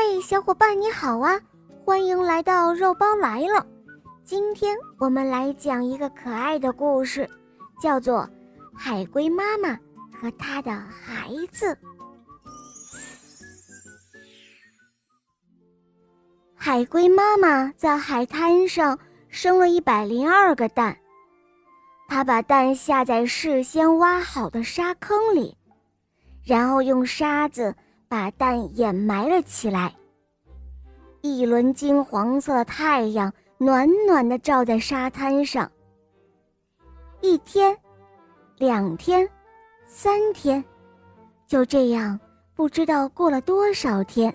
嗨，小伙伴你好啊！欢迎来到肉包来了。今天我们来讲一个可爱的故事，叫做《海龟妈妈和她的孩子》。海龟妈妈在海滩上生了一百零二个蛋，她把蛋下在事先挖好的沙坑里，然后用沙子。把蛋掩埋了起来。一轮金黄色的太阳暖暖的照在沙滩上。一天，两天，三天，就这样，不知道过了多少天，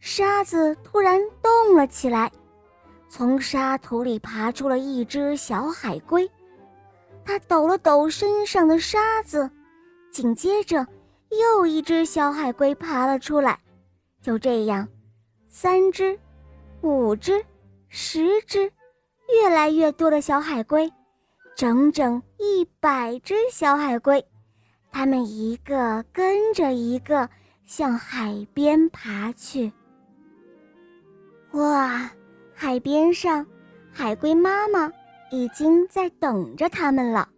沙子突然动了起来，从沙土里爬出了一只小海龟。它抖了抖身上的沙子，紧接着。又一只小海龟爬了出来，就这样，三只、五只、十只，越来越多的小海龟，整整一百只小海龟，它们一个跟着一个向海边爬去。哇，海边上，海龟妈妈已经在等着它们了，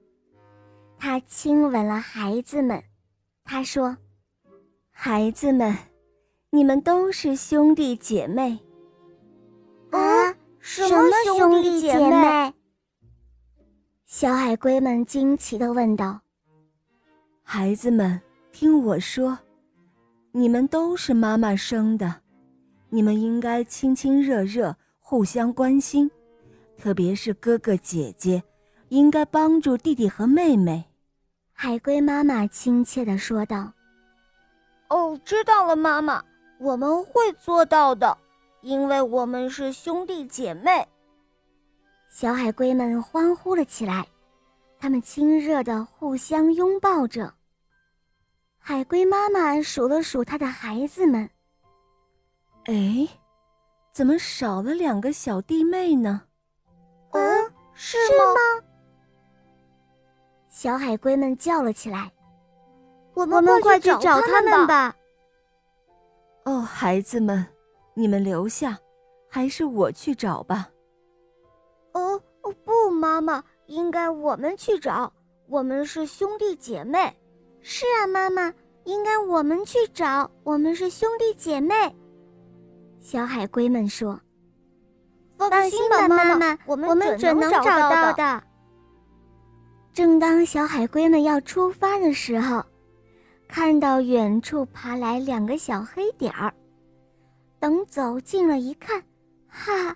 它亲吻了孩子们。他说：“孩子们，你们都是兄弟姐妹。”啊，什么兄弟姐妹？小海龟们惊奇的问道。“孩子们，听我说，你们都是妈妈生的，你们应该亲亲热热，互相关心，特别是哥哥姐姐，应该帮助弟弟和妹妹。”海龟妈妈亲切地说道：“哦，知道了，妈妈，我们会做到的，因为我们是兄弟姐妹。”小海龟们欢呼了起来，他们亲热地互相拥抱着。海龟妈妈数了数她的孩子们，哎，怎么少了两个小弟妹呢？嗯，是吗？小海龟们叫了起来：“我们快去找他们吧！”哦，孩子们，你们留下，还是我去找吧。哦哦，不，妈妈，应该我们去找，我们是兄弟姐妹。是啊，妈妈，应该我们去找，我们是兄弟姐妹。小海龟们说：“放心吧，妈妈，我们准能找到的。”正当小海龟们要出发的时候，看到远处爬来两个小黑点儿。等走近了一看，哈，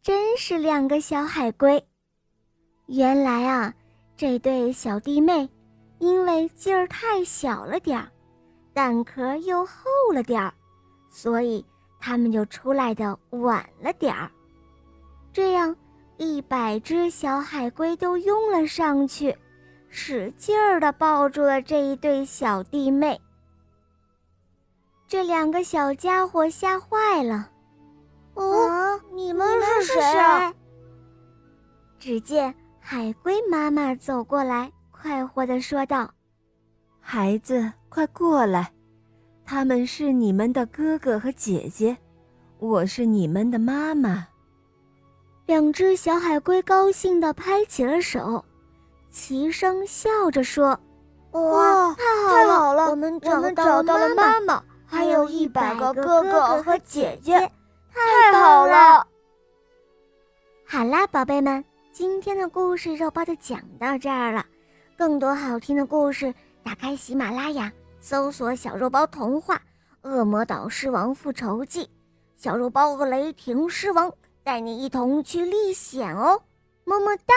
真是两个小海龟。原来啊，这对小弟妹因为劲儿太小了点儿，蛋壳又厚了点儿，所以他们就出来的晚了点儿。这样。一百只小海龟都拥了上去，使劲儿地抱住了这一对小弟妹。这两个小家伙吓坏了。哦，你们是谁？只见海龟妈妈走过来，快活地说道：“孩子，快过来，他们是你们的哥哥和姐姐，我是你们的妈妈。”两只小海龟高兴地拍起了手，齐声笑着说：“哇，太好了！我们找到了妈妈，还有一百个哥哥和姐姐，太好了！”好啦，宝贝们，今天的故事肉包就讲到这儿了。更多好听的故事，打开喜马拉雅，搜索“小肉包童话《恶魔岛狮王复仇记》，小肉包和雷霆狮王。带你一同去历险哦，么么哒。